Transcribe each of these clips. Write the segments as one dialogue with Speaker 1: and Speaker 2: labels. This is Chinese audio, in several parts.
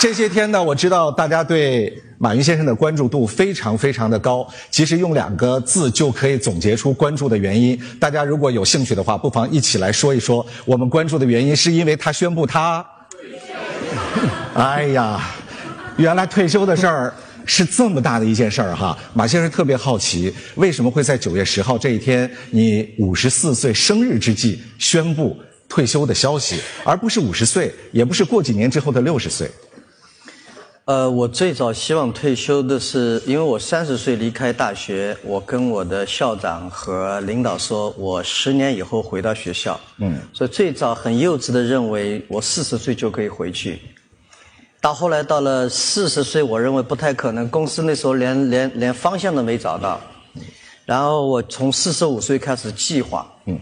Speaker 1: 这些天呢，我知道大家对马云先生的关注度非常非常的高。其实用两个字就可以总结出关注的原因。大家如果有兴趣的话，不妨一起来说一说。我们关注的原因是因为他宣布他，哎呀，原来退休的事儿是这么大的一件事儿哈。马先生特别好奇，为什么会在九月十号这一天，你五十四岁生日之际宣布退休的消息，而不是五十岁，也不是过几年之后的六十岁？
Speaker 2: 呃，我最早希望退休的是，因为我三十岁离开大学，我跟我的校长和领导说，我十年以后回到学校。嗯，所以最早很幼稚的认为我四十岁就可以回去。到后来到了四十岁，我认为不太可能，公司那时候连连连方向都没找到。然后我从四十五岁开始计划，嗯，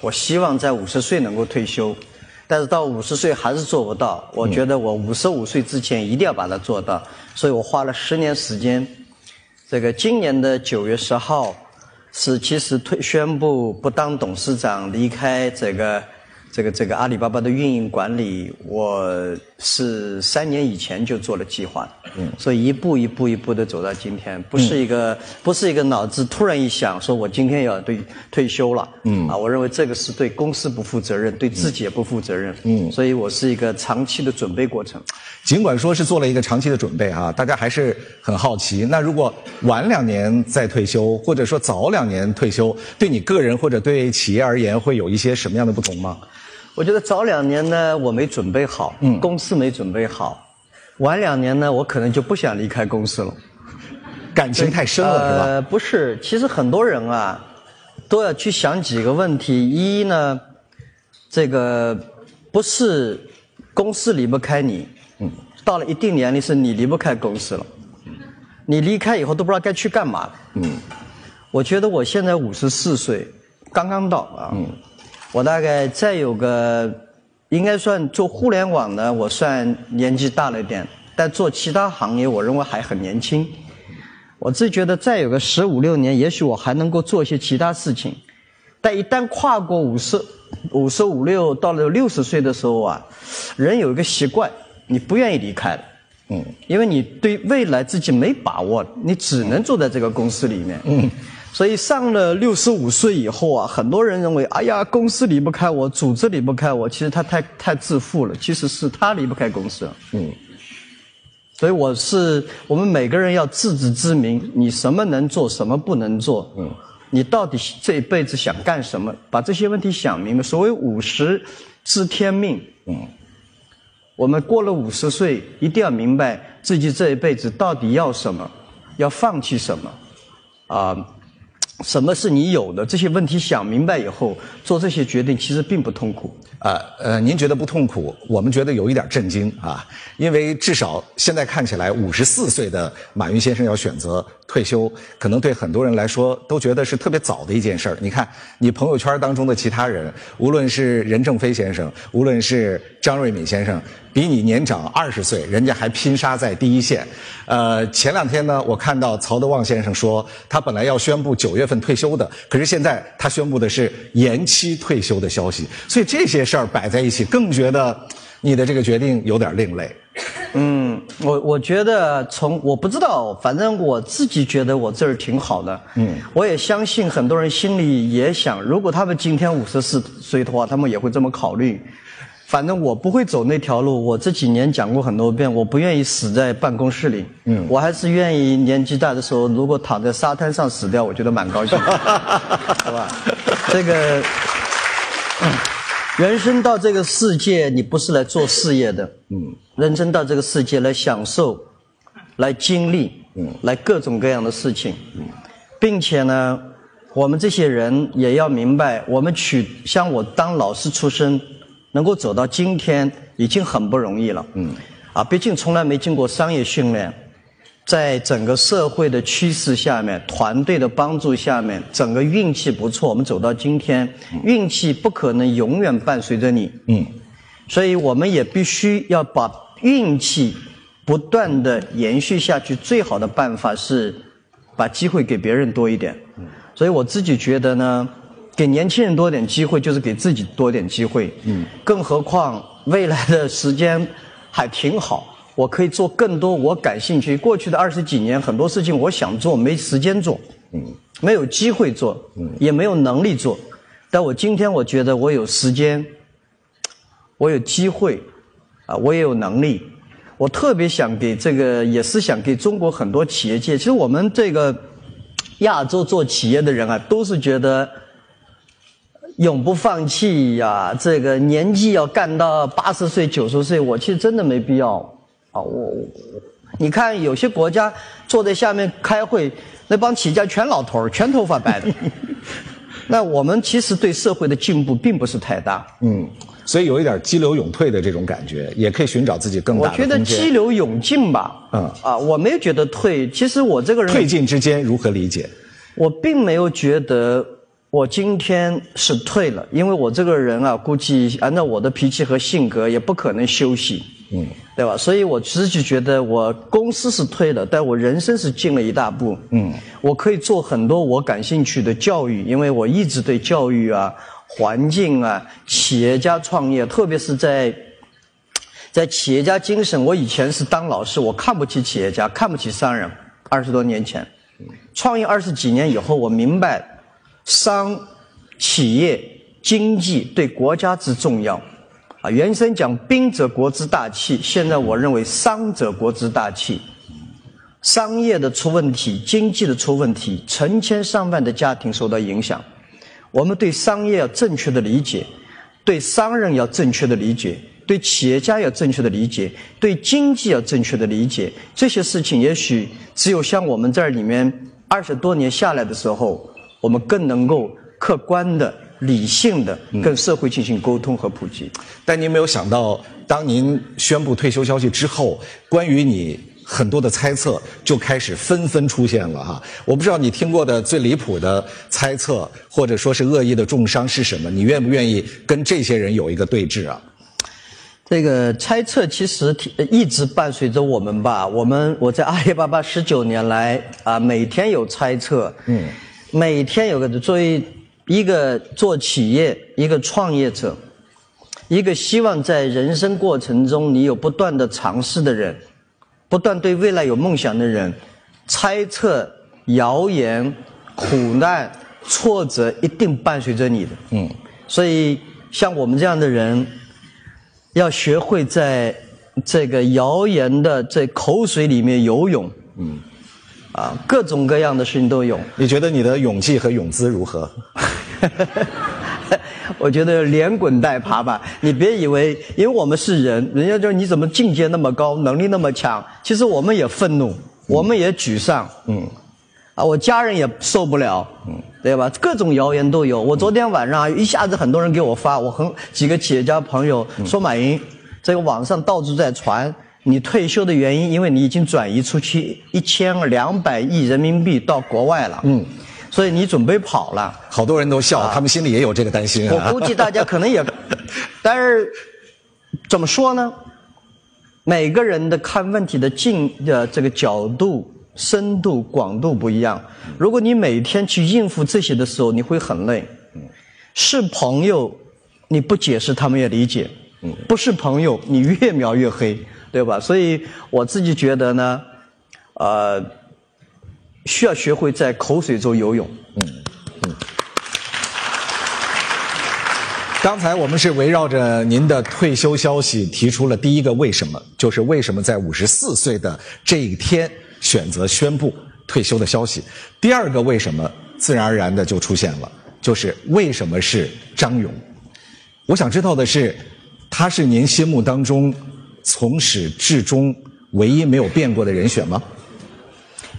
Speaker 2: 我希望在五十岁能够退休。但是到五十岁还是做不到，我觉得我五十五岁之前一定要把它做到，所以我花了十年时间。这个今年的九月十号，是其实退宣布不当董事长，离开这个。这个这个阿里巴巴的运营管理，我是三年以前就做了计划，嗯，所以一步一步一步的走到今天，不是一个不是一个脑子突然一想说我今天要对退休了，嗯，啊，我认为这个是对公司不负责任，对自己也不负责任，嗯，所以我是一个长期的准备过程。
Speaker 1: 尽管说是做了一个长期的准备啊，大家还是很好奇，那如果晚两年再退休，或者说早两年退休，对你个人或者对企业而言，会有一些什么样的不同吗？
Speaker 2: 我觉得早两年呢，我没准备好，嗯，公司没准备好；晚两年呢，我可能就不想离开公司了，
Speaker 1: 感情太深了，是吧？呃，
Speaker 2: 不是，其实很多人啊，都要去想几个问题：一呢，这个不是公司离不开你，嗯，到了一定年龄是你离不开公司了，你离开以后都不知道该去干嘛，嗯，我觉得我现在五十四岁，刚刚到啊，嗯。我大概再有个，应该算做互联网的，我算年纪大了一点，但做其他行业，我认为还很年轻。我自己觉得再有个十五六年，也许我还能够做一些其他事情。但一旦跨过五十、五十五六到了六十岁的时候啊，人有一个习惯，你不愿意离开了，嗯，因为你对未来自己没把握，你只能坐在这个公司里面，嗯。所以上了六十五岁以后啊，很多人认为，哎呀，公司离不开我，组织离不开我。其实他太太自负了，其实是他离不开公司。嗯。所以我是我们每个人要自知之明，你什么能做，什么不能做。嗯。你到底这一辈子想干什么？把这些问题想明白。所谓五十知天命。嗯。我们过了五十岁，一定要明白自己这一辈子到底要什么，要放弃什么。啊。什么是你有的？这些问题想明白以后，做这些决定其实并不痛苦。
Speaker 1: 呃呃，您觉得不痛苦？我们觉得有一点震惊啊！因为至少现在看起来，五十四岁的马云先生要选择退休，可能对很多人来说都觉得是特别早的一件事儿。你看，你朋友圈当中的其他人，无论是任正非先生，无论是张瑞敏先生。比你年长二十岁，人家还拼杀在第一线。呃，前两天呢，我看到曹德旺先生说，他本来要宣布九月份退休的，可是现在他宣布的是延期退休的消息。所以这些事儿摆在一起，更觉得你的这个决定有点另类。
Speaker 2: 嗯，我我觉得从我不知道，反正我自己觉得我这儿挺好的。嗯，我也相信很多人心里也想，如果他们今天五十四岁的话，他们也会这么考虑。反正我不会走那条路。我这几年讲过很多遍，我不愿意死在办公室里。嗯，我还是愿意年纪大的时候，如果躺在沙滩上死掉，我觉得蛮高兴。好吧，这个人生到这个世界，你不是来做事业的。嗯，人生到这个世界来享受，来经历，嗯，来各种各样的事情。嗯，并且呢，我们这些人也要明白，我们取像我当老师出身。能够走到今天已经很不容易了，嗯，啊，毕竟从来没经过商业训练，在整个社会的趋势下面，团队的帮助下面，整个运气不错，我们走到今天，运气不可能永远伴随着你，嗯，所以我们也必须要把运气不断的延续下去，最好的办法是把机会给别人多一点，嗯，所以我自己觉得呢。给年轻人多点机会，就是给自己多点机会。嗯，更何况未来的时间还挺好。我可以做更多我感兴趣。过去的二十几年，很多事情我想做，没时间做，嗯，没有机会做，嗯，也没有能力做。但我今天我觉得我有时间，我有机会，啊，我也有能力。我特别想给这个，也是想给中国很多企业界。其实我们这个亚洲做企业的人啊，都是觉得永不放弃呀。这个年纪要干到八十岁、九十岁，我其实真的没必要啊。我，你看有些国家坐在下面开会，那帮企业家全老头儿，全头发白的。那我们其实对社会的进步并不是太大。
Speaker 1: 嗯。所以有一点激流勇退的这种感觉，也可以寻找自己更大的
Speaker 2: 我觉得激流勇进吧，嗯啊，我没有觉得退。其实我这个人
Speaker 1: 退进之间如何理解？
Speaker 2: 我并没有觉得我今天是退了，因为我这个人啊，估计按照我的脾气和性格，也不可能休息，嗯，对吧？所以我自己觉得我公司是退了，但我人生是进了一大步，嗯，我可以做很多我感兴趣的教育，因为我一直对教育啊。环境啊，企业家创业，特别是在在企业家精神。我以前是当老师，我看不起企业家，看不起商人。二十多年前，创业二十几年以后，我明白商、企业、经济对国家之重要。啊，原生讲兵者国之大器，现在我认为商者国之大器。商业的出问题，经济的出问题，成千上万的家庭受到影响。我们对商业要正确的理解，对商人要正确的理解，对企业家要正确的理解，对经济要正确的理解。这些事情也许只有像我们这儿里面二十多年下来的时候，我们更能够客观的、理性的跟社会进行沟通和普及。
Speaker 1: 但您没有想到，当您宣布退休消息之后，关于你。很多的猜测就开始纷纷出现了哈，我不知道你听过的最离谱的猜测或者说是恶意的重伤是什么？你愿不愿意跟这些人有一个对峙啊？
Speaker 2: 这个猜测其实一直伴随着我们吧。我们我在阿里巴巴十九年来啊，每天有猜测，嗯，每天有个作为一个做企业一个创业者，一个希望在人生过程中你有不断的尝试的人。不断对未来有梦想的人，猜测、谣言、苦难、挫折一定伴随着你的。嗯，所以像我们这样的人，要学会在这个谣言的这口水里面游泳。嗯，啊，各种各样的事情都有。
Speaker 1: 你觉得你的勇气和勇姿如何？
Speaker 2: 我觉得连滚带爬吧，你别以为，因为我们是人，人家就你怎么境界那么高，能力那么强，其实我们也愤怒，我们也沮丧，嗯，啊，我家人也受不了，嗯，对吧？各种谣言都有。我昨天晚上一下子很多人给我发，我很几个企业家朋友说，马云，这个网上到处在传，你退休的原因，因为你已经转移出去一千两百亿人民币到国外了，嗯。所以你准备跑了，
Speaker 1: 好多人都笑，他们心里也有这个担心。
Speaker 2: 我估计大家可能也，但是怎么说呢？每个人的看问题的进的这个角度、深度、广度不一样。如果你每天去应付这些的时候，你会很累。是朋友，你不解释他们也理解。不是朋友，你越描越黑，对吧？所以我自己觉得呢，呃。需要学会在口水中游泳。嗯嗯。
Speaker 1: 刚才我们是围绕着您的退休消息提出了第一个为什么，就是为什么在五十四岁的这一天选择宣布退休的消息。第二个为什么，自然而然的就出现了，就是为什么是张勇？我想知道的是，他是您心目当中从始至终唯一没有变过的人选吗？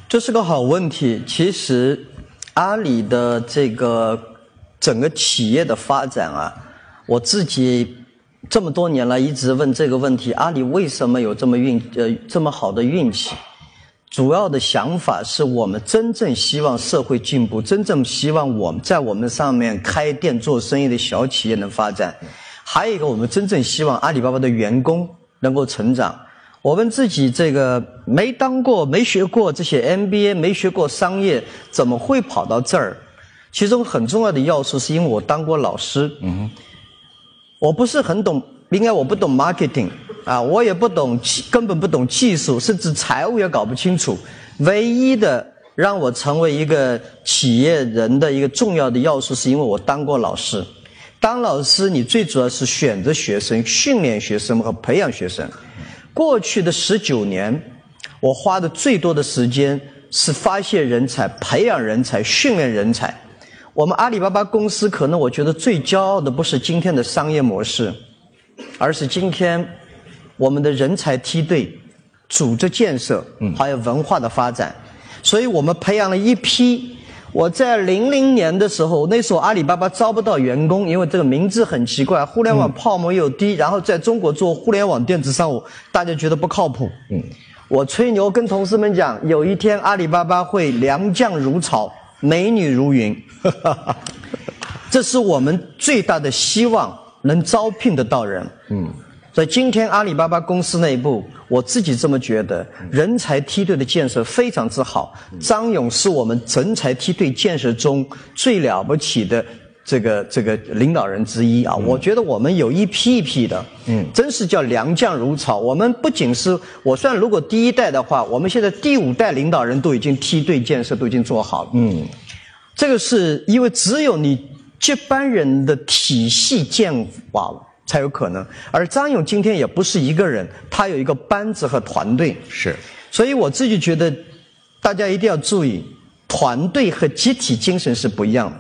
Speaker 2: 这是个好问题。其实，阿里的这个整个企业的发展啊，我自己这么多年来一直问这个问题：阿里为什么有这么运呃这么好的运气？主要的想法是我们真正希望社会进步，真正希望我们在我们上面开店做生意的小企业能发展。还有一个，我们真正希望阿里巴巴的员工能够成长。我们自己这个没当过、没学过这些 MBA，没学过商业，怎么会跑到这儿？其中很重要的要素是因为我当过老师。嗯，我不是很懂应该我不懂 marketing 啊，我也不懂技，根本不懂技术，甚至财务也搞不清楚。唯一的让我成为一个企业人的一个重要的要素，是因为我当过老师。当老师，你最主要是选择学生、训练学生和培养学生。过去的十九年，我花的最多的时间是发现人才、培养人才、训练人才。我们阿里巴巴公司可能我觉得最骄傲的不是今天的商业模式，而是今天我们的人才梯队、组织建设，还有文化的发展。所以我们培养了一批。我在零零年的时候，那时候阿里巴巴招不到员工，因为这个名字很奇怪，互联网泡沫又低，然后在中国做互联网电子商务，大家觉得不靠谱。嗯，我吹牛跟同事们讲，有一天阿里巴巴会良将如潮，美女如云。这是我们最大的希望，能招聘得到人。嗯。所以今天阿里巴巴公司内部，我自己这么觉得，人才梯队的建设非常之好。张勇是我们人才梯队建设中最了不起的这个这个领导人之一啊！我觉得我们有一批一批的，嗯，真是叫良将如潮。我们不仅是我算如果第一代的话，我们现在第五代领导人都已经梯队建设都已经做好了。嗯，这个是因为只有你接班人的体系建好了。才有可能，而张勇今天也不是一个人，他有一个班子和团队。
Speaker 1: 是，
Speaker 2: 所以我自己觉得，大家一定要注意，团队和集体精神是不一样的。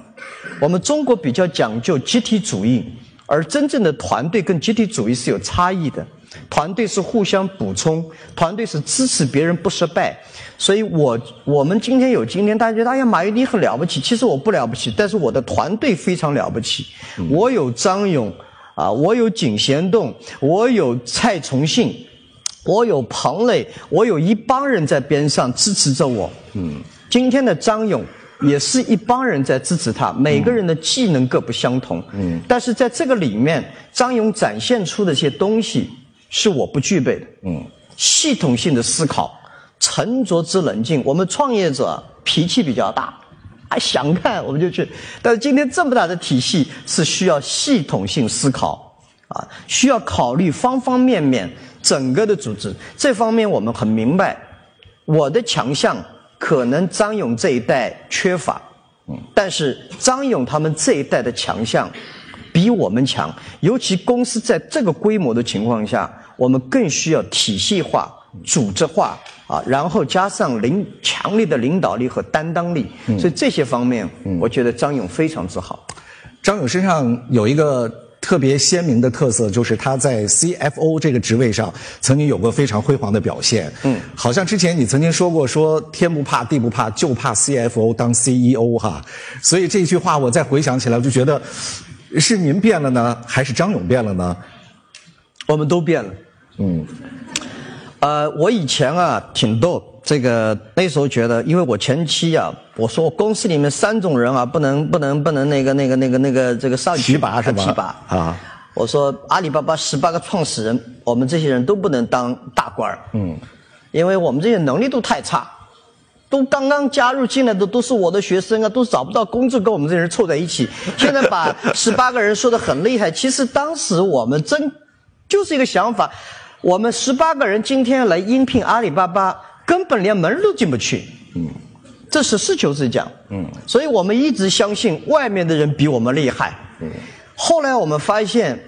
Speaker 2: 我们中国比较讲究集体主义，而真正的团队跟集体主义是有差异的。团队是互相补充，团队是支持别人不失败。所以我我们今天有今天，大家觉得哎呀，马云你很了不起，其实我不了不起，但是我的团队非常了不起。我有张勇。啊，我有井贤栋，我有蔡崇信，我有彭磊，我有一帮人在边上支持着我。嗯，今天的张勇也是一帮人在支持他，每个人的技能各不相同。嗯，但是在这个里面，张勇展现出的一些东西是我不具备的。嗯，系统性的思考，沉着之冷静。我们创业者脾气比较大。还想看我们就去，但是今天这么大的体系是需要系统性思考啊，需要考虑方方面面整个的组织。这方面我们很明白，我的强项可能张勇这一代缺乏，嗯，但是张勇他们这一代的强项比我们强，尤其公司在这个规模的情况下，我们更需要体系化、组织化。啊，然后加上领强烈的领导力和担当力，所以这些方面，我觉得张勇非常自豪。
Speaker 1: 张勇身上有一个特别鲜明的特色，就是他在 CFO 这个职位上曾经有过非常辉煌的表现。嗯，好像之前你曾经说过，说天不怕地不怕，就怕 CFO 当 CEO 哈。所以这句话我再回想起来，我就觉得是您变了呢，还是张勇变了呢？
Speaker 2: 我们都变了。嗯。呃，我以前啊挺逗，这个那时候觉得，因为我前妻啊，我说我公司里面三种人啊，不能不能不能那个那个那个那个这个上
Speaker 1: 提拔是吧？
Speaker 2: 提拔啊！我说阿里巴巴十八个创始人，我们这些人都不能当大官儿，嗯，因为我们这些能力都太差，都刚刚加入进来的都是我的学生啊，都找不到工作，跟我们这些人凑在一起。现在把十八个人说的很厉害，其实当时我们真就是一个想法。我们十八个人今天来应聘阿里巴巴，根本连门都进不去。嗯，这是实事求是讲。嗯，所以我们一直相信外面的人比我们厉害。嗯，后来我们发现，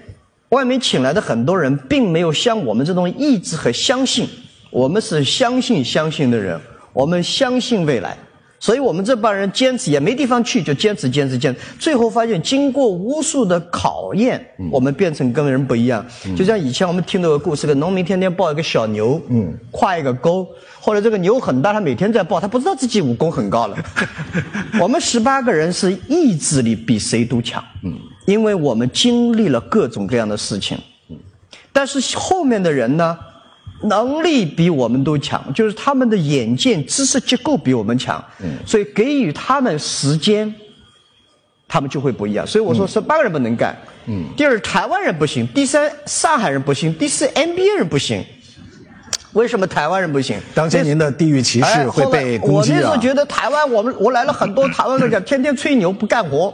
Speaker 2: 外面请来的很多人并没有像我们这种意志和相信。我们是相信相信的人，我们相信未来。所以我们这帮人坚持也没地方去，就坚持坚持坚持。最后发现，经过无数的考验，我们变成跟人不一样。就像以前我们听到个故事，个农民天天抱一个小牛，嗯跨一个沟。后来这个牛很大，他每天在抱，他不知道自己武功很高了。我们十八个人是意志力比谁都强，嗯因为我们经历了各种各样的事情。但是后面的人呢？能力比我们都强，就是他们的眼界、知识结构比我们强，所以给予他们时间，他们就会不一样。所以我说十八个人不能干，嗯第二台湾人不行，第三上海人不行，第四 NBA 人不行。为什么台湾人不行？
Speaker 1: 当前您的地域歧视会被攻击
Speaker 2: 啊！我那时候觉得台湾，我们我来了很多台湾人讲，天天吹牛不干活。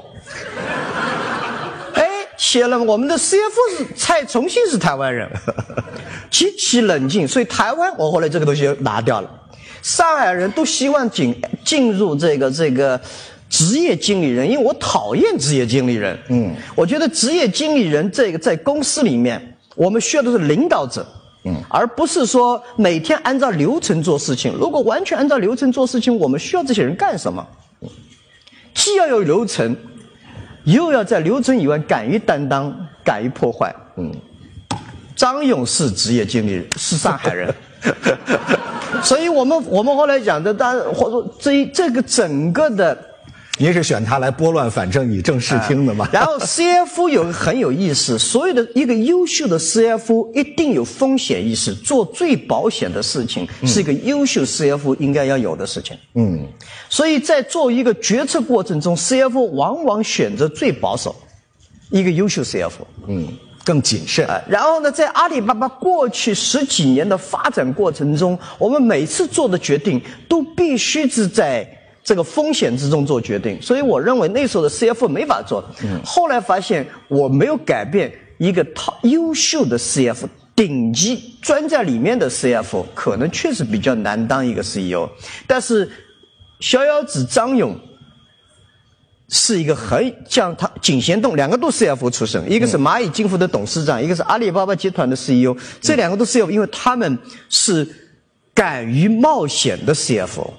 Speaker 2: 哎写了我们的 CFO 是蔡崇信是台湾人，极其冷静，所以台湾我后来这个东西拿掉了。上海人都希望进进入这个这个职业经理人，因为我讨厌职业经理人。嗯，我觉得职业经理人这个在公司里面，我们需要的是领导者。嗯，而不是说每天按照流程做事情。如果完全按照流程做事情，我们需要这些人干什么？既要有流程，又要在流程以外敢于担当、敢于破坏。嗯，张勇是职业经理人，是上海人，所以我们我们后来讲的，当然或者说这这个整个的。
Speaker 1: 您是选他来拨乱反正、以正视听的吗？
Speaker 2: 然后 CFO 有很有意思，所有的一个优秀的 CFO 一定有风险意识，做最保险的事情是一个优秀 CFO 应该要有的事情。嗯，所以在做一个决策过程中，CFO 往往选择最保守，一个优秀 CFO。
Speaker 1: 嗯，更谨慎。
Speaker 2: 然后呢，在阿里巴巴过去十几年的发展过程中，我们每次做的决定都必须是在。这个风险之中做决定，所以我认为那时候的 CFO 没法做。后来发现我没有改变一个他优秀的 CFO，顶级专在里面的 CFO，可能确实比较难当一个 CEO。但是逍遥子张勇是一个很像他井贤栋，两个都是 CFO 出身，一个是蚂蚁金服的董事长，一个是阿里巴巴集团的 CEO，这两个都是 CFO，因为他们是敢于冒险的 CFO。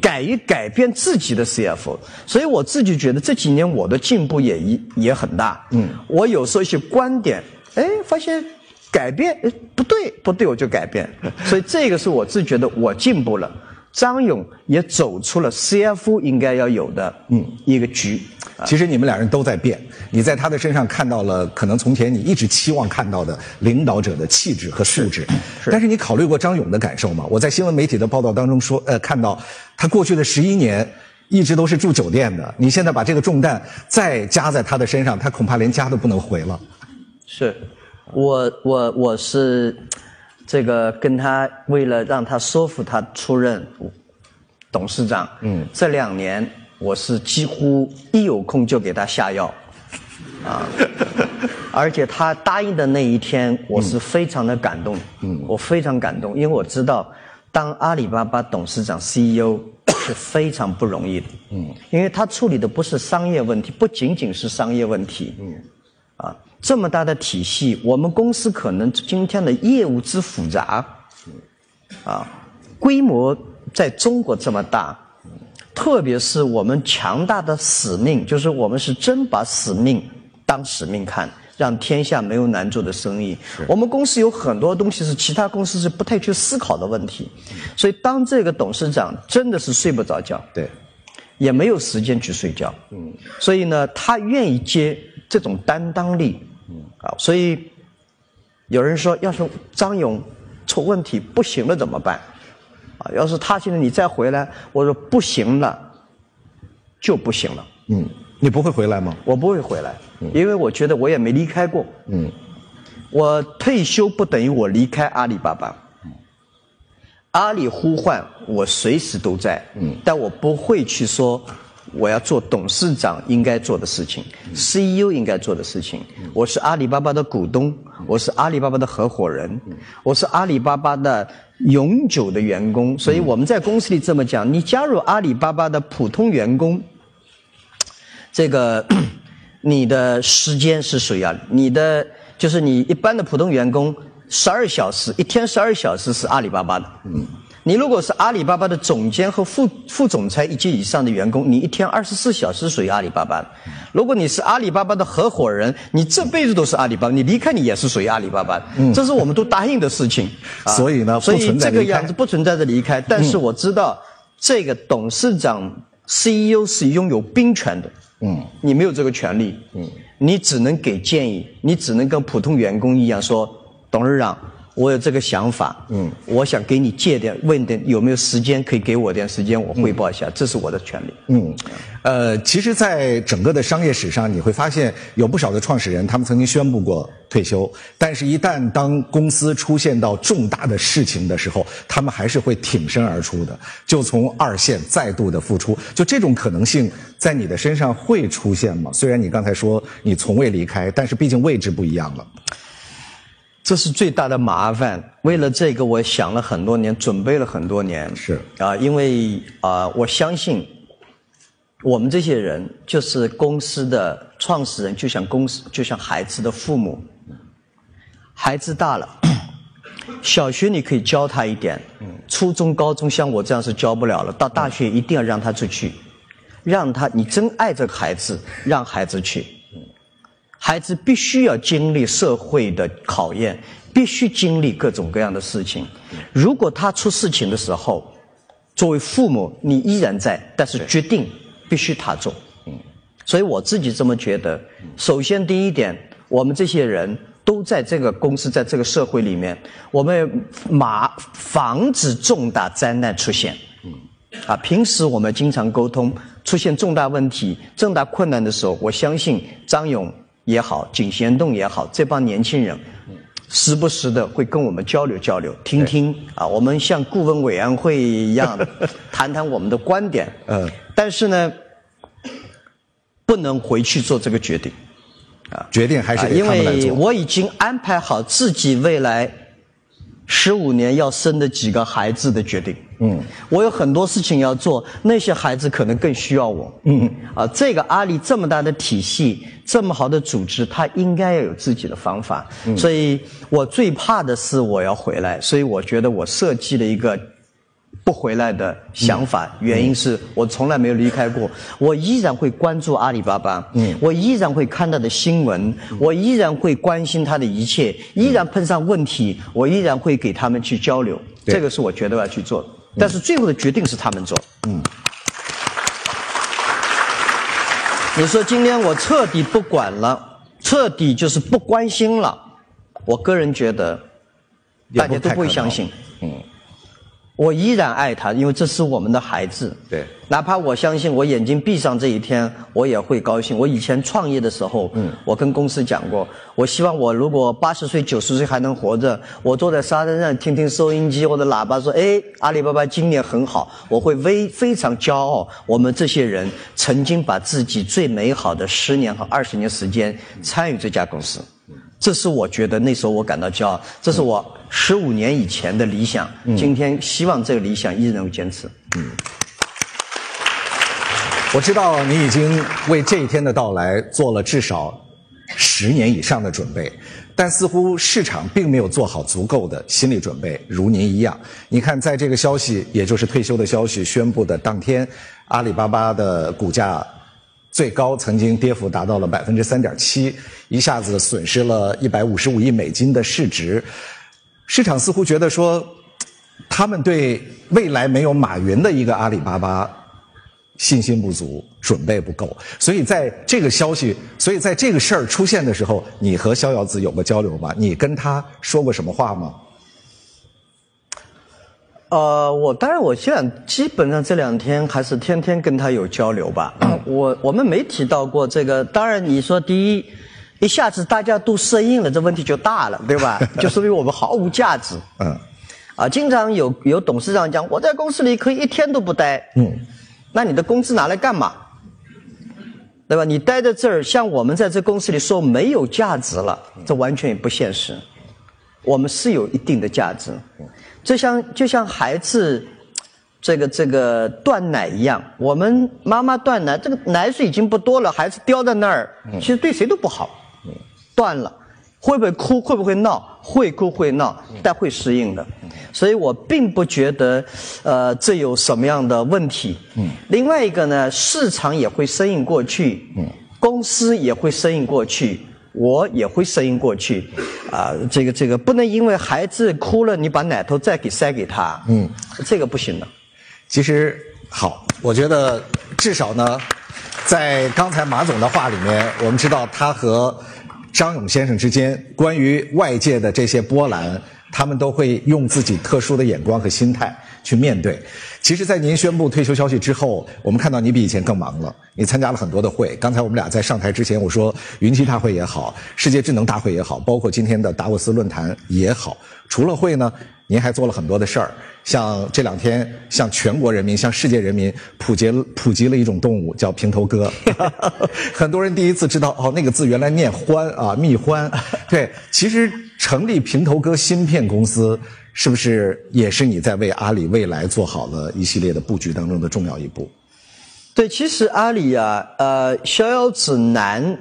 Speaker 2: 敢于改变自己的 CFO，所以我自己觉得这几年我的进步也一也很大。嗯，我有时候一些观点，哎，发现改变，哎，不对，不对，我就改变。所以这个是我自己觉得我进步了。张勇也走出了 CFO 应该要有的嗯一个局。
Speaker 1: 其实你们两人都在变，你在他的身上看到了可能从前你一直期望看到的领导者的气质和素质。是。但是你考虑过张勇的感受吗？我在新闻媒体的报道当中说，呃，看到他过去的十一年一直都是住酒店的，你现在把这个重担再加在他的身上，他恐怕连家都不能回了。
Speaker 2: 是，我我我是。这个跟他为了让他说服他出任董事长，嗯，这两年我是几乎一有空就给他下药，啊，而且他答应的那一天，我是非常的感动，嗯，我非常感动，因为我知道当阿里巴巴董事长 CEO 是非常不容易的，嗯，因为他处理的不是商业问题，不仅仅是商业问题，嗯。啊，这么大的体系，我们公司可能今天的业务之复杂，啊，规模在中国这么大，特别是我们强大的使命，就是我们是真把使命当使命看，让天下没有难做的生意。我们公司有很多东西是其他公司是不太去思考的问题，所以当这个董事长真的是睡不着觉，
Speaker 1: 对，
Speaker 2: 也没有时间去睡觉，嗯，所以呢，他愿意接。这种担当力，嗯，啊，所以有人说，要是张勇出问题不行了怎么办？啊，要是他现在你再回来，我说不行了，就不行了。
Speaker 1: 嗯，你不会回来吗？
Speaker 2: 我不会回来，因为我觉得我也没离开过。嗯，我退休不等于我离开阿里巴巴。阿里呼唤我随时都在。嗯，但我不会去说。我要做董事长应该做的事情，CEO 应该做的事情。我是阿里巴巴的股东，我是阿里巴巴的合伙人，我是阿里巴巴的永久的员工。所以我们在公司里这么讲：你加入阿里巴巴的普通员工，这个 你的时间是属于啊，你的就是你一般的普通员工，十二小时一天十二小时是阿里巴巴的。你如果是阿里巴巴的总监和副副总裁以及以上的员工，你一天二十四小时属于阿里巴巴的；如果你是阿里巴巴的合伙人，你这辈子都是阿里巴巴，你离开你也是属于阿里巴巴的。这是我们都答应的事情。
Speaker 1: 所以呢，
Speaker 2: 所以这个样子不存在着离开。但是我知道，这个董事长 CEO 是拥有兵权的。嗯，你没有这个权利。嗯，你只能给建议，你只能跟普通员工一样说，董事长。我有这个想法，嗯，我想给你借点，问点有没有时间可以给我点时间，我汇报一下，这是我的权利。
Speaker 1: 嗯，呃，其实，在整个的商业史上，你会发现有不少的创始人，他们曾经宣布过退休，但是，一旦当公司出现到重大的事情的时候，他们还是会挺身而出的，就从二线再度的复出。就这种可能性，在你的身上会出现吗？虽然你刚才说你从未离开，但是毕竟位置不一样了。
Speaker 2: 这是最大的麻烦。为了这个，我想了很多年，准备了很多年。
Speaker 1: 是
Speaker 2: 啊，因为啊，我相信我们这些人就是公司的创始人，就像公司，就像孩子的父母。孩子大了，小学你可以教他一点，初中、高中像我这样是教不了了。到大学一定要让他出去，让他你真爱这个孩子，让孩子去。孩子必须要经历社会的考验，必须经历各种各样的事情。如果他出事情的时候，作为父母，你依然在，但是决定必须他做。所以我自己这么觉得。首先，第一点，我们这些人都在这个公司，在这个社会里面，我们马防止重大灾难出现。啊，平时我们经常沟通，出现重大问题、重大困难的时候，我相信张勇。也好，景贤栋也好，这帮年轻人，时不时的会跟我们交流交流，听听啊，我们像顾问委员会一样，谈谈我们的观点。嗯，但是呢，不能回去做这个决定，
Speaker 1: 啊，决定还是
Speaker 2: 因为我已经安排好自己未来。十五年要生的几个孩子的决定，嗯，我有很多事情要做，那些孩子可能更需要我，嗯，啊，这个阿里这么大的体系，这么好的组织，他应该要有自己的方法，嗯。所以我最怕的是我要回来，所以我觉得我设计了一个。不回来的想法，原因是我从来没有离开过，我依然会关注阿里巴巴，嗯，我依然会看到的新闻，我依然会关心他的一切，依然碰上问题，我依然会给他们去交流，这个是我觉得要去做，但是最后的决定是他们做，嗯。你说今天我彻底不管了，彻底就是不关心了，我个人觉得，大家都不会相信，嗯。我依然爱他，因为这是我们的孩子。
Speaker 1: 对，
Speaker 2: 哪怕我相信我眼睛闭上这一天，我也会高兴。我以前创业的时候，嗯，我跟公司讲过，我希望我如果八十岁、九十岁还能活着，我坐在沙滩上听听收音机或者喇叭说：“哎，阿里巴巴今年很好。”我会非非常骄傲，我们这些人曾经把自己最美好的十年和二十年时间参与这家公司。这是我觉得那时候我感到骄傲，这是我十五年以前的理想。今天希望这个理想依然会坚持。嗯，
Speaker 1: 我知道你已经为这一天的到来做了至少十年以上的准备，但似乎市场并没有做好足够的心理准备，如您一样。你看，在这个消息，也就是退休的消息宣布的当天，阿里巴巴的股价。最高曾经跌幅达到了百分之三点七，一下子损失了一百五十五亿美金的市值。市场似乎觉得说，他们对未来没有马云的一个阿里巴巴信心不足，准备不够。所以在这个消息，所以在这个事儿出现的时候，你和逍遥子有过交流吗？你跟他说过什么话吗？
Speaker 2: 呃，我当然，我现在基本上这两天还是天天跟他有交流吧。我我们没提到过这个。当然，你说第一，一下子大家都适应了，这问题就大了，对吧？就说明我们毫无价值。嗯。啊，经常有有董事长讲，我在公司里可以一天都不待。嗯。那你的工资拿来干嘛？对吧？你待在这儿，像我们在这公司里说没有价值了，这完全也不现实。我们是有一定的价值。就像就像孩子，这个这个断奶一样，我们妈妈断奶，这个奶水已经不多了，孩子叼在那儿，其实对谁都不好。断了，会不会哭？会不会闹？会哭会闹，但会适应的。所以我并不觉得，呃，这有什么样的问题。另外一个呢，市场也会适应过去，公司也会适应过去。我也会适应过去，啊，这个这个不能因为孩子哭了，你把奶头再给塞给他，嗯，这个不行的。
Speaker 1: 其实好，我觉得至少呢，在刚才马总的话里面，我们知道他和张勇先生之间关于外界的这些波澜他们都会用自己特殊的眼光和心态去面对。其实，在您宣布退休消息之后，我们看到你比以前更忙了。你参加了很多的会。刚才我们俩在上台之前，我说云栖大会也好，世界智能大会也好，包括今天的达沃斯论坛也好，除了会呢，您还做了很多的事儿。像这两天，向全国人民、向世界人民普及普及了一种动物，叫平头哥。很多人第一次知道，哦，那个字原来念欢啊，蜜獾。对，其实成立平头哥芯片公司。是不是也是你在为阿里未来做好了一系列的布局当中的重要一步？
Speaker 2: 对，其实阿里啊，呃，逍遥指南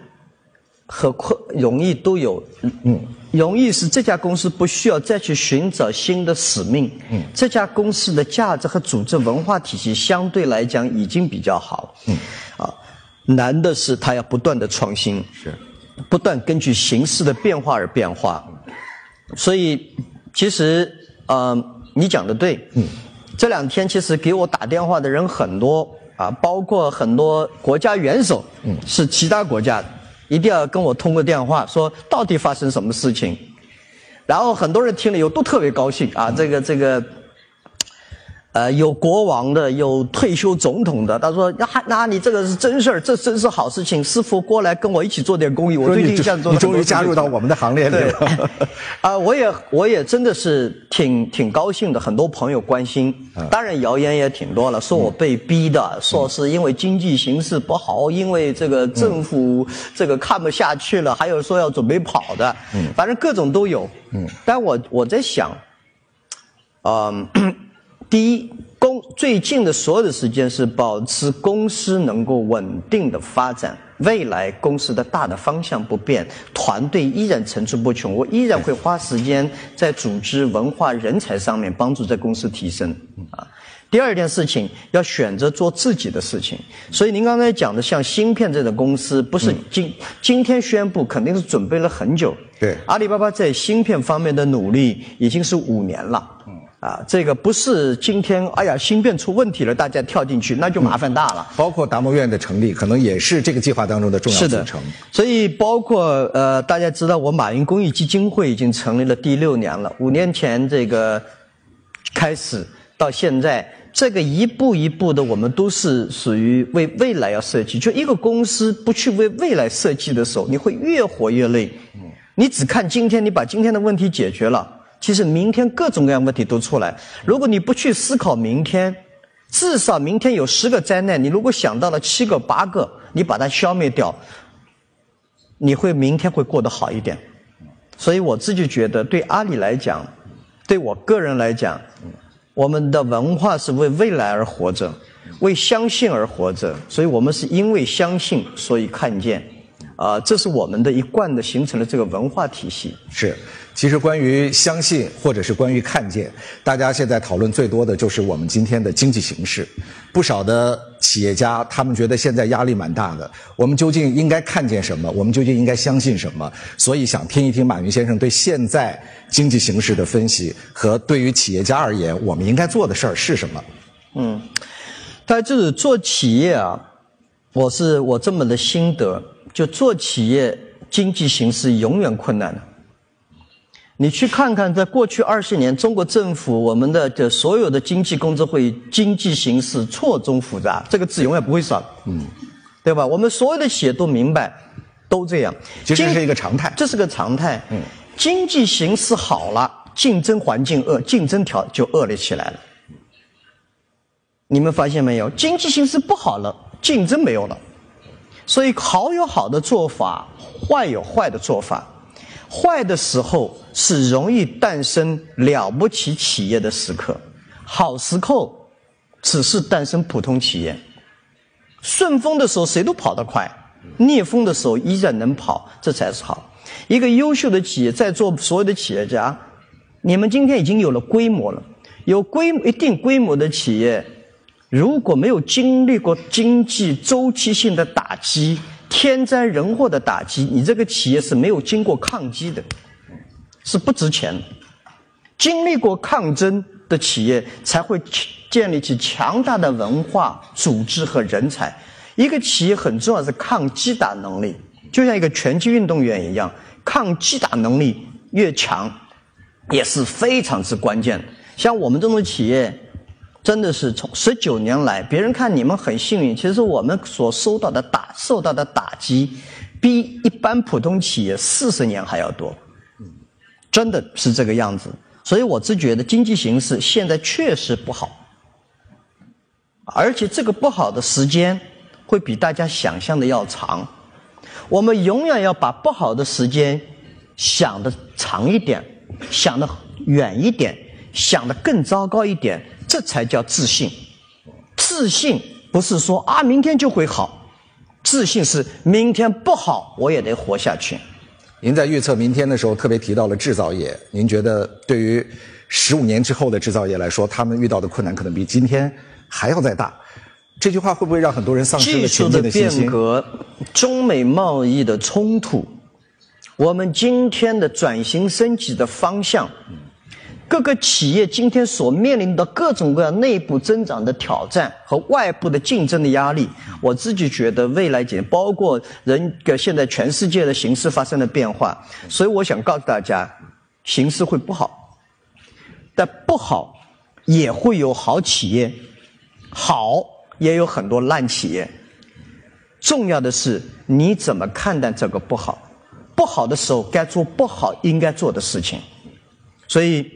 Speaker 2: 和困容易都有。嗯，容易是这家公司不需要再去寻找新的使命。嗯，这家公司的价值和组织文化体系相对来讲已经比较好。嗯，啊，难的是它要不断的创新，
Speaker 1: 是
Speaker 2: 不断根据形势的变化而变化。所以，其实。嗯，你讲的对。嗯，这两天其实给我打电话的人很多啊，包括很多国家元首，嗯，是其他国家，一定要跟我通过电话说到底发生什么事情。然后很多人听了以后都特别高兴啊，这个这个。呃，有国王的，有退休总统的。他说：“那那你这个是真事儿，这真是好事情。师傅过来跟我一起做点公益。我最近想做。
Speaker 1: 你终于加入到我们的行列里了。
Speaker 2: 啊，我也我也真的是挺挺高兴的。很多朋友关心，当然谣言也挺多了，说我被逼的，说是因为经济形势不好，因为这个政府这个看不下去了，还有说要准备跑的，反正各种都有。嗯，但我我在想，嗯。第一，公最近的所有的时间是保持公司能够稳定的发展，未来公司的大的方向不变，团队依然层出不穷，我依然会花时间在组织、文化、人才上面帮助这公司提升。啊，第二件事情要选择做自己的事情，所以您刚才讲的像芯片这种公司，不是今今天宣布，肯定是准备了很久。
Speaker 1: 对，
Speaker 2: 阿里巴巴在芯片方面的努力已经是五年了。啊，这个不是今天，哎呀，芯片出问题了，大家跳进去，那就麻烦大了。
Speaker 1: 包括达摩院的成立，可能也是这个计划当中的重要组成。
Speaker 2: 所以，包括呃，大家知道，我马云公益基金会已经成立了第六年了。五年前这个开始到现在，这个一步一步的，我们都是属于为未来要设计。就一个公司不去为未来设计的时候，你会越活越累。你只看今天，你把今天的问题解决了。其实明天各种各样问题都出来，如果你不去思考明天，至少明天有十个灾难，你如果想到了七个八个，你把它消灭掉，你会明天会过得好一点。所以我自己觉得，对阿里来讲，对我个人来讲，我们的文化是为未来而活着，为相信而活着，所以我们是因为相信，所以看见，啊，这是我们的一贯的形成了这个文化体系。
Speaker 1: 是。其实，关于相信或者是关于看见，大家现在讨论最多的就是我们今天的经济形势。不少的企业家他们觉得现在压力蛮大的。我们究竟应该看见什么？我们究竟应该相信什么？所以想听一听马云先生对现在经济形势的分析和对于企业家而言，我们应该做的事儿是什么？嗯，
Speaker 2: 但就是做企业啊，我是我这么的心得，就做企业，经济形势永远困难的。你去看看，在过去二十年，中国政府我们的这所有的经济工作会议，经济形势错综复杂，这个字永远不会少，嗯，对吧？我们所有的企业都明白，都这样。
Speaker 1: 其实是一个常态，
Speaker 2: 这是个常态。嗯，经济形势好了，竞争环境恶，竞争条就恶劣起来了。你们发现没有？经济形势不好了，竞争没有了，所以好有好的做法，坏有坏的做法。坏的时候是容易诞生了不起企业的时刻，好时候只是诞生普通企业。顺风的时候谁都跑得快，逆风的时候依然能跑，这才是好。一个优秀的企业，在座所有的企业家，你们今天已经有了规模了，有规一定规模的企业，如果没有经历过经济周期性的打击。天灾人祸的打击，你这个企业是没有经过抗击的，是不值钱的。经历过抗争的企业，才会建立起强大的文化、组织和人才。一个企业很重要是抗击打能力，就像一个拳击运动员一样，抗击打能力越强，也是非常之关键。像我们这种企业，真的是从十九年来，别人看你们很幸运，其实我们所受到的打受到的打击，比一般普通企业四十年还要多。真的是这个样子。所以我只觉得经济形势现在确实不好，而且这个不好的时间会比大家想象的要长。我们永远要把不好的时间想的长一点，想的远一点，想的更糟糕一点，这才叫自信。自信不是说啊明天就会好，自信是明天不好我也得活下去。
Speaker 1: 您在预测明天的时候特别提到了制造业，您觉得对于十五年之后的制造业来说，他们遇到的困难可能比今天还要再大？这句话会不会让很多人丧失了前进的信心？
Speaker 2: 变革，中美贸易的冲突，我们今天的转型升级的方向。各个企业今天所面临的各种各样内部增长的挑战和外部的竞争的压力，我自己觉得未来几年，包括人个现在全世界的形势发生了变化，所以我想告诉大家，形势会不好，但不好也会有好企业，好也有很多烂企业。重要的是你怎么看待这个不好，不好的时候该做不好应该做的事情，所以。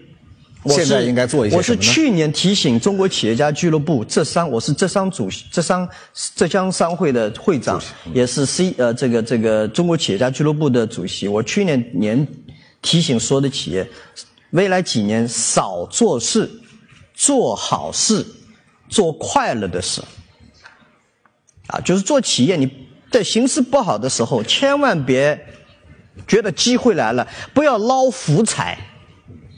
Speaker 1: 现在应该做一些
Speaker 2: 我是去年提醒中国企业家俱乐部浙商，我是浙商主席，浙商浙江商会的会长，也是 C 呃这个这个中国企业家俱乐部的主席。我去年年提醒所有的企业，未来几年少做事，做好事，做快乐的事。啊，就是做企业，你在形势不好的时候，千万别觉得机会来了，不要捞福彩，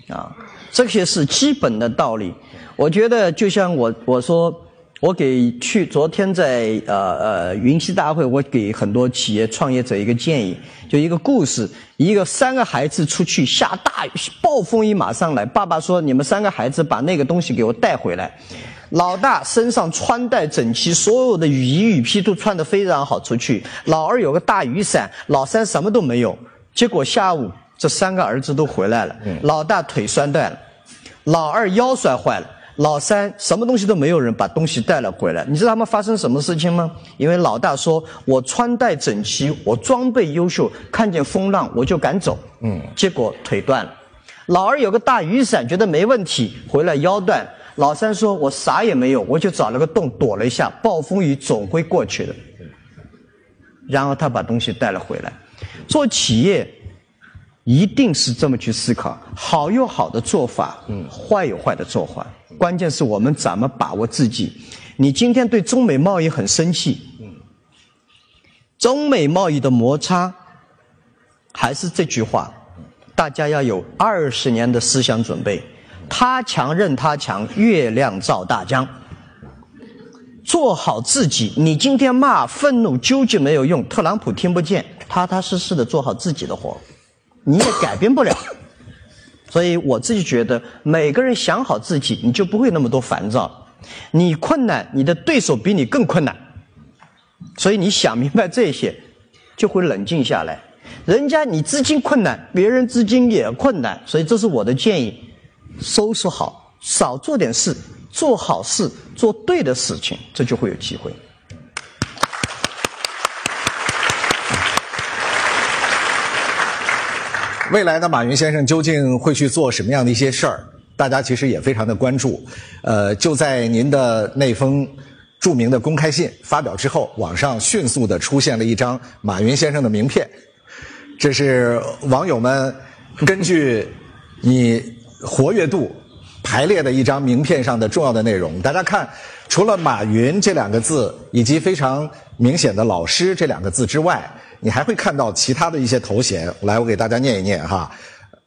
Speaker 2: 啊。这些是基本的道理。我觉得就像我我说，我给去昨天在呃呃云栖大会，我给很多企业创业者一个建议，就一个故事：一个三个孩子出去下大雨，暴风雨马上来，爸爸说你们三个孩子把那个东西给我带回来。老大身上穿戴整齐，所有的雨衣雨披都穿得非常好出去。老二有个大雨伞，老三什么都没有。结果下午。这三个儿子都回来了，老大腿摔断了，老二腰摔坏了，老三什么东西都没有人把东西带了回来。你知道他们发生什么事情吗？因为老大说：“我穿戴整齐，我装备优秀，看见风浪我就敢走。”嗯，结果腿断了。老二有个大雨伞，觉得没问题，回来腰断。老三说：“我啥也没有，我就找了个洞躲了一下，暴风雨总会过去的。”然后他把东西带了回来。做企业。一定是这么去思考，好有好的做法，嗯，坏有坏的做法。关键是我们怎么把握自己。你今天对中美贸易很生气，嗯，中美贸易的摩擦，还是这句话，大家要有二十年的思想准备。他强任他强，月亮照大江。做好自己，你今天骂、愤怒、纠结没有用，特朗普听不见，踏踏实实的做好自己的活。你也改变不了，所以我自己觉得，每个人想好自己，你就不会那么多烦躁。你困难，你的对手比你更困难，所以你想明白这些，就会冷静下来。人家你资金困难，别人资金也困难，所以这是我的建议：收拾好，少做点事，做好事，做对的事情，这就会有机会。
Speaker 1: 未来的马云先生究竟会去做什么样的一些事儿？大家其实也非常的关注。呃，就在您的那封著名的公开信发表之后，网上迅速的出现了一张马云先生的名片。这是网友们根据你活跃度排列的一张名片上的重要的内容。大家看，除了“马云”这两个字以及非常明显的“老师”这两个字之外。你还会看到其他的一些头衔，来，我给大家念一念哈。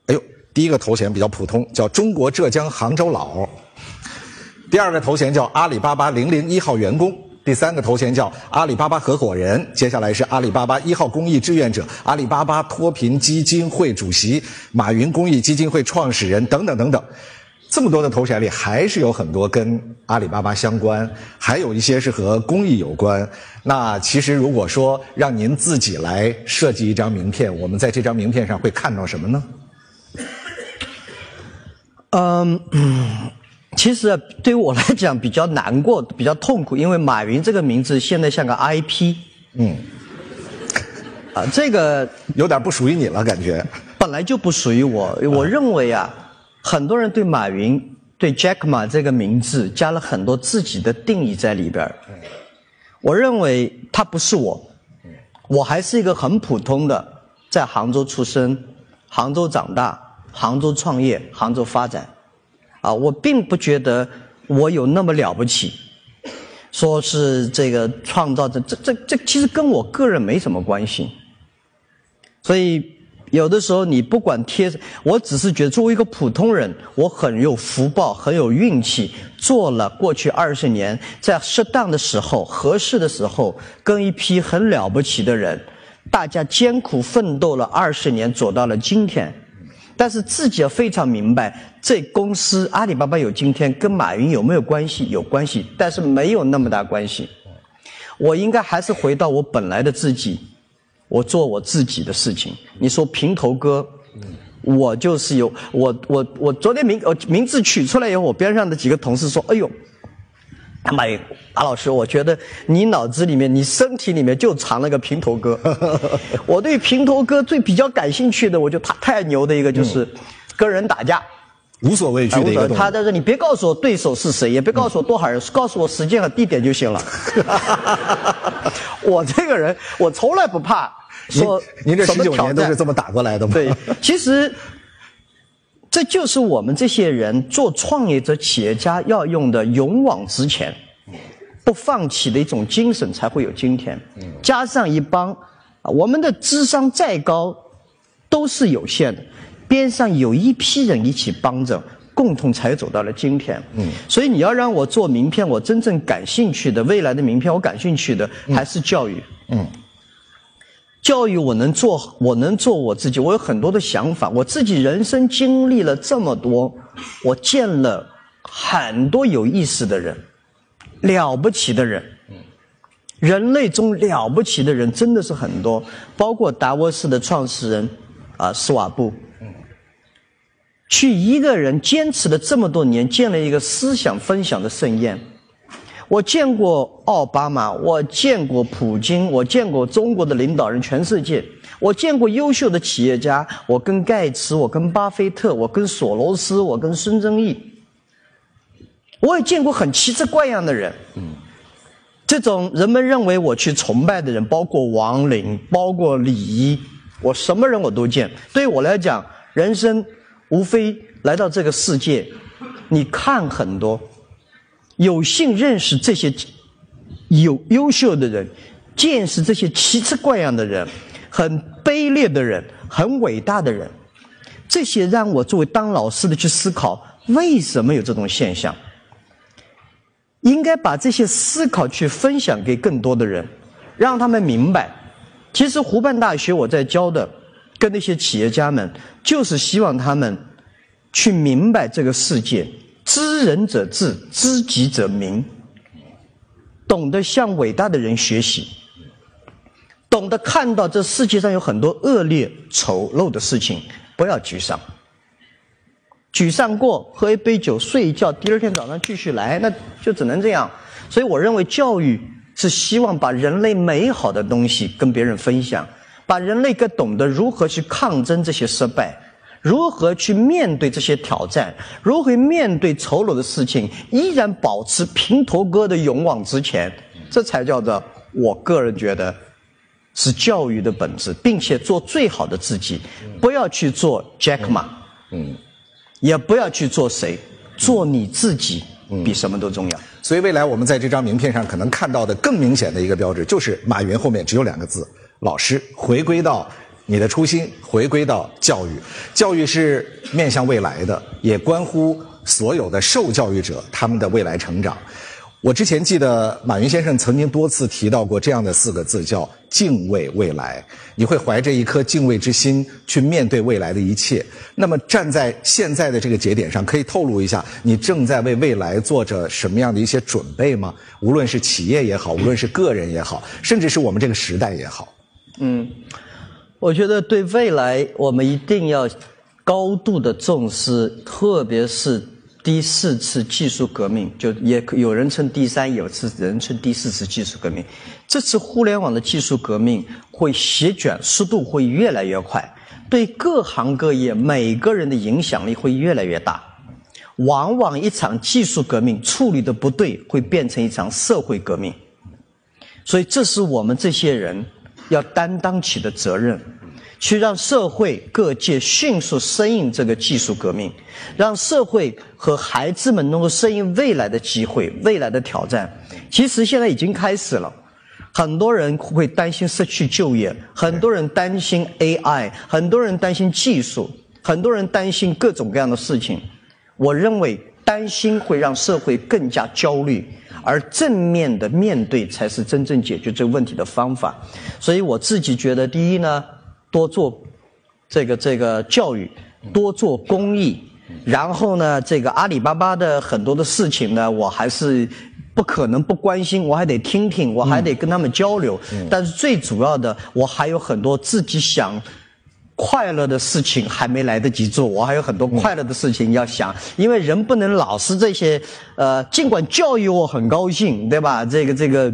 Speaker 1: 哎呦，第一个头衔比较普通，叫中国浙江杭州佬。第二个头衔叫阿里巴巴零零一号员工。第三个头衔叫阿里巴巴合伙人。接下来是阿里巴巴一号公益志愿者、阿里巴巴脱贫基金会主席、马云公益基金会创始人等等等等。这么多的头衔里，还是有很多跟阿里巴巴相关，还有一些是和公益有关。那其实如果说让您自己来设计一张名片，我们在这张名片上会看到什么呢？
Speaker 2: 嗯，其实对于我来讲比较难过、比较痛苦，因为马云这个名字现在像个 IP。嗯。啊，这个
Speaker 1: 有点不属于你了，感觉。
Speaker 2: 本来就不属于我。我认为啊，很多人对马云、对 Jack Ma 这个名字加了很多自己的定义在里边我认为他不是我。我还是一个很普通的，在杭州出生、杭州长大、杭州创业、杭州发展。啊，我并不觉得我有那么了不起。说是这个创造这这这这，其实跟我个人没什么关系。所以，有的时候你不管贴，我只是觉得作为一个普通人，我很有福报，很有运气，做了过去二十年，在适当的时候、合适的时候，跟一批很了不起的人，大家艰苦奋斗了二十年，走到了今天。但是自己要非常明白，这公司阿里巴巴有今天，跟马云有没有关系？有关系，但是没有那么大关系。我应该还是回到我本来的自己。我做我自己的事情。你说平头哥，我就是有我我我昨天名呃名字取出来以后，我边上的几个同事说：“哎呦，马云马老师，我觉得你脑子里面、你身体里面就藏了个平头哥。”我对平头哥最比较感兴趣的，我就他太牛的一个就是跟人打架，
Speaker 1: 无所畏惧的一个。
Speaker 2: 他在这，你别告诉我对手是谁，也别告诉我多少人，告诉我时间和地点就行了。我这个人，我从来不怕。说
Speaker 1: 您这十九年都是这么打过来的吗？
Speaker 2: 对，其实这就是我们这些人做创业者、企业家要用的勇往直前、不放弃的一种精神，才会有今天。加上一帮，我们的智商再高都是有限的，边上有一批人一起帮着，共同才走到了今天。嗯，所以你要让我做名片，我真正感兴趣的未来的名片，我感兴趣的还是教育。嗯。教育我能做，我能做我自己。我有很多的想法，我自己人生经历了这么多，我见了很多有意思的人，了不起的人。人类中了不起的人真的是很多，包括达沃斯的创始人啊，施瓦布。去一个人坚持了这么多年，建了一个思想分享的盛宴。我见过奥巴马，我见过普京，我见过中国的领导人，全世界，我见过优秀的企业家，我跟盖茨，我跟巴菲特，我跟索罗斯，我跟孙正义，我也见过很奇奇怪样的人。嗯，这种人们认为我去崇拜的人，包括王林，包括李一，我什么人我都见。对我来讲，人生无非来到这个世界，你看很多。有幸认识这些有优秀的人，见识这些奇奇怪样的人，很卑劣的人，很伟大的人，这些让我作为当老师的去思考，为什么有这种现象？应该把这些思考去分享给更多的人，让他们明白。其实湖畔大学我在教的，跟那些企业家们，就是希望他们去明白这个世界。知人者智，知己者明。懂得向伟大的人学习，懂得看到这世界上有很多恶劣、丑陋的事情，不要沮丧。沮丧过，喝一杯酒，睡一觉，第二天早上继续来，那就只能这样。所以，我认为教育是希望把人类美好的东西跟别人分享，把人类更懂得如何去抗争这些失败。如何去面对这些挑战？如何面对丑陋的事情？依然保持平头哥的勇往直前，这才叫做我个人觉得是教育的本质，并且做最好的自己，不要去做 Jack Ma，嗯，也不要去做谁，做你自己，比什么都重要。
Speaker 1: 所以未来我们在这张名片上可能看到的更明显的一个标志，就是马云后面只有两个字：老师。回归到。你的初心回归到教育，教育是面向未来的，也关乎所有的受教育者他们的未来成长。我之前记得马云先生曾经多次提到过这样的四个字，叫敬畏未来。你会怀着一颗敬畏之心去面对未来的一切。那么站在现在的这个节点上，可以透露一下你正在为未来做着什么样的一些准备吗？无论是企业也好，无论是个人也好，甚至是我们这个时代也好。嗯。
Speaker 2: 我觉得对未来，我们一定要高度的重视，特别是第四次技术革命，就也有人称第三，有次人称第四次技术革命。这次互联网的技术革命会席卷，速度会越来越快，对各行各业每个人的影响力会越来越大。往往一场技术革命处理的不对，会变成一场社会革命。所以，这是我们这些人要担当起的责任。去让社会各界迅速适应这个技术革命，让社会和孩子们能够适应未来的机会、未来的挑战。其实现在已经开始了，很多人会担心失去就业，很多人担心 AI，很多人担心技术，很多人担心各种各样的事情。我认为担心会让社会更加焦虑，而正面的面对才是真正解决这个问题的方法。所以我自己觉得，第一呢。多做这个这个教育，多做公益，然后呢，这个阿里巴巴的很多的事情呢，我还是不可能不关心，我还得听听，我还得跟他们交流。但是最主要的，我还有很多自己想快乐的事情还没来得及做，我还有很多快乐的事情要想。因为人不能老是这些，呃，尽管教育我很高兴，对吧？这个这个。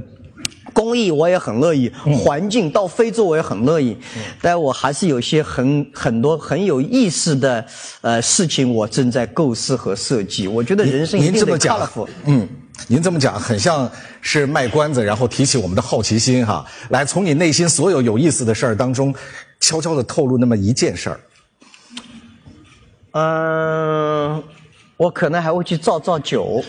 Speaker 2: 公益我也很乐意，环境到非洲我也很乐意，但我还是有些很很多很有意思的呃事情，我正在构思和设计。我觉得人生一定得 colorful。
Speaker 1: 嗯，您这么讲很像是卖关子，然后提起我们的好奇心哈。来，从你内心所有有意思的事儿当中，悄悄的透露那么一件事儿。
Speaker 2: 嗯，我可能还会去造造酒。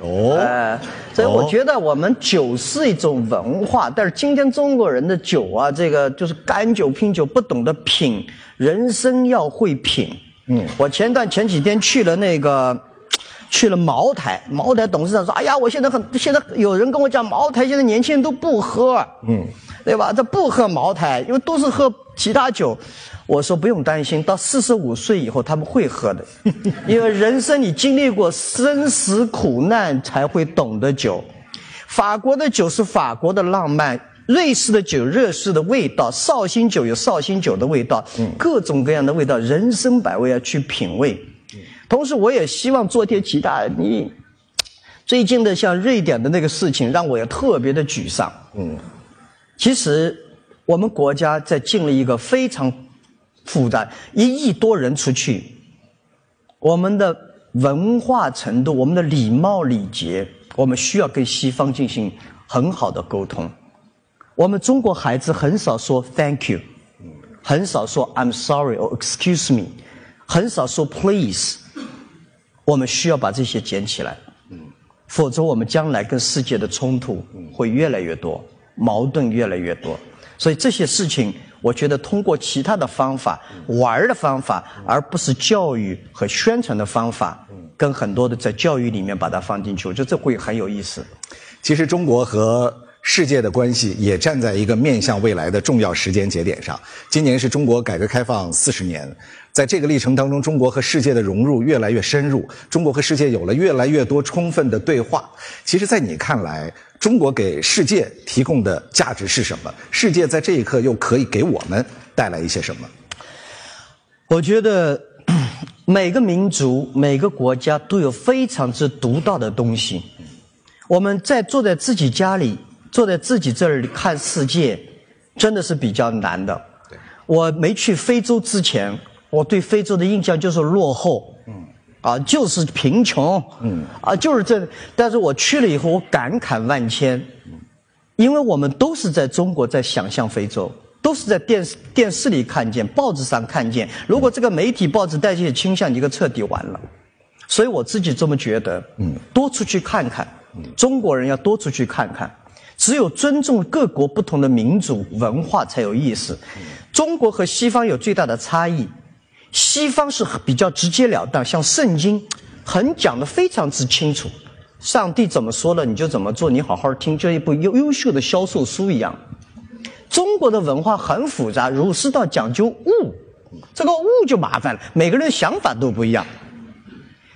Speaker 2: 哦，哎，所以我觉得我们酒是一种文化，但是今天中国人的酒啊，这个就是干酒、拼酒，不懂得品，人生要会品。嗯，我前段前几天去了那个，去了茅台，茅台董事长说：“哎呀，我现在很，现在有人跟我讲，茅台现在年轻人都不喝，嗯，对吧？这不喝茅台，因为都是喝其他酒。”我说不用担心，到四十五岁以后他们会喝的，因为人生你经历过生死苦难才会懂得酒。法国的酒是法国的浪漫，瑞士的酒瑞士的味道，绍兴酒有绍兴酒的味道，各种各样的味道，人生百味要去品味。同时，我也希望做些其他。你最近的像瑞典的那个事情，让我也特别的沮丧。嗯，其实我们国家在进了一个非常。复杂，一亿多人出去，我们的文化程度，我们的礼貌礼节，我们需要跟西方进行很好的沟通。我们中国孩子很少说 “thank you”，很少说 “I'm sorry” 或 “excuse me”，很少说 “please”。我们需要把这些捡起来，否则我们将来跟世界的冲突会越来越多，矛盾越来越多。所以这些事情。我觉得通过其他的方法玩的方法，而不是教育和宣传的方法，跟很多的在教育里面把它放进去，我觉得这会很有意思。
Speaker 1: 其实中国和世界的关系也站在一个面向未来的重要时间节点上。今年是中国改革开放四十年，在这个历程当中，中国和世界的融入越来越深入，中国和世界有了越来越多充分的对话。其实，在你看来？中国给世界提供的价值是什么？世界在这一刻又可以给我们带来一些什么？
Speaker 2: 我觉得 每个民族、每个国家都有非常之独到的东西。我们在坐在自己家里，坐在自己这儿看世界，真的是比较难的。我没去非洲之前，我对非洲的印象就是落后。啊，就是贫穷，嗯，啊，就是这。但是我去了以后，我感慨万千，因为我们都是在中国在想象非洲，都是在电视电视里看见，报纸上看见。如果这个媒体报纸带这些倾向，你个彻底完了。所以我自己这么觉得，嗯，多出去看看，中国人要多出去看看。只有尊重各国不同的民族文化才有意思。中国和西方有最大的差异。西方是比较直截了当，像圣经，很讲的非常之清楚，上帝怎么说了你就怎么做，你好好听，就一部优优秀的销售书一样。中国的文化很复杂，儒释道讲究物，这个物就麻烦了，每个人想法都不一样。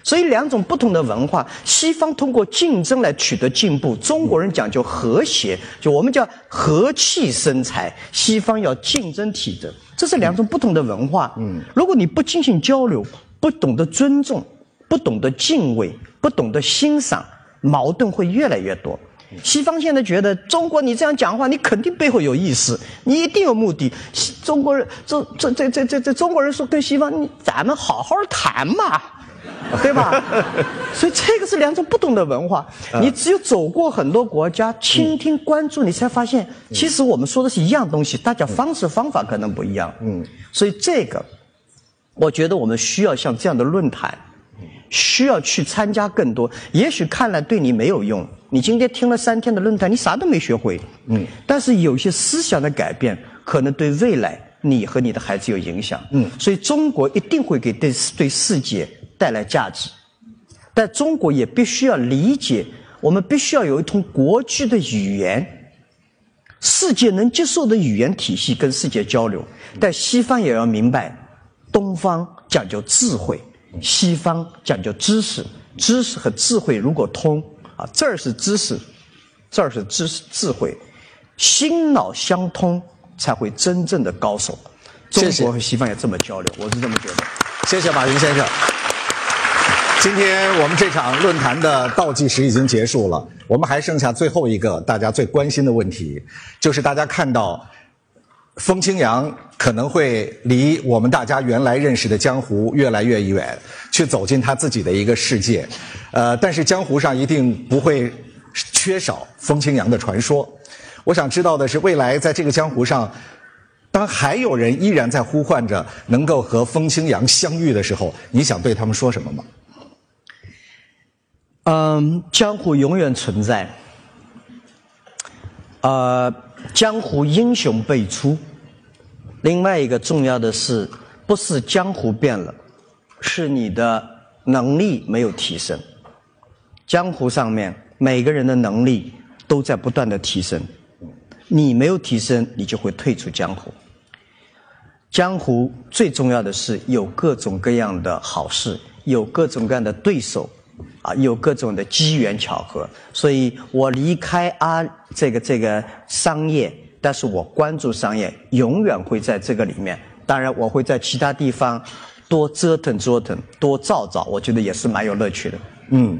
Speaker 2: 所以两种不同的文化，西方通过竞争来取得进步，中国人讲究和谐，就我们叫和气生财，西方要竞争体制，这是两种不同的文化。嗯，如果你不进行交流，不懂得尊重，不懂得敬畏，不懂得欣赏，矛盾会越来越多。西方现在觉得中国你这样讲话，你肯定背后有意思，你一定有目的。西中国人，这这这这这这中国人说跟西方，你咱们好好谈嘛，对吧？所以这个是两种不同的文化。你只有走过很多国家，倾听关注，你才发现，其实我们说的是一样东西，大家方式方法可能不一样。嗯，所以这个，我觉得我们需要像这样的论坛。需要去参加更多，也许看来对你没有用。你今天听了三天的论坛，你啥都没学会。嗯，但是有些思想的改变，可能对未来你和你的孩子有影响。嗯，所以中国一定会给对对世界带来价值，但中国也必须要理解，我们必须要有一通国际的语言，世界能接受的语言体系跟世界交流。但西方也要明白，东方讲究智慧。西方讲究知识，知识和智慧如果通啊，这儿是知识，这儿是知识智慧，心脑相通才会真正的高手。中国和西方也这么交流，我是这么觉得。
Speaker 1: 谢谢马云先生。今天我们这场论坛的倒计时已经结束了，我们还剩下最后一个大家最关心的问题，就是大家看到。风清扬可能会离我们大家原来认识的江湖越来越远，去走进他自己的一个世界，呃，但是江湖上一定不会缺少风清扬的传说。我想知道的是，未来在这个江湖上，当还有人依然在呼唤着能够和风清扬相遇的时候，你想对他们说什么吗？
Speaker 2: 嗯，江湖永远存在，呃，江湖英雄辈出。另外一个重要的是，不是江湖变了，是你的能力没有提升。江湖上面每个人的能力都在不断的提升，你没有提升，你就会退出江湖。江湖最重要的是有各种各样的好事，有各种各样的对手，啊，有各种的机缘巧合。所以我离开啊这个这个商业。但是我关注商业，永远会在这个里面。当然，我会在其他地方多折腾折腾，多造造，我觉得也是蛮有乐趣的。嗯。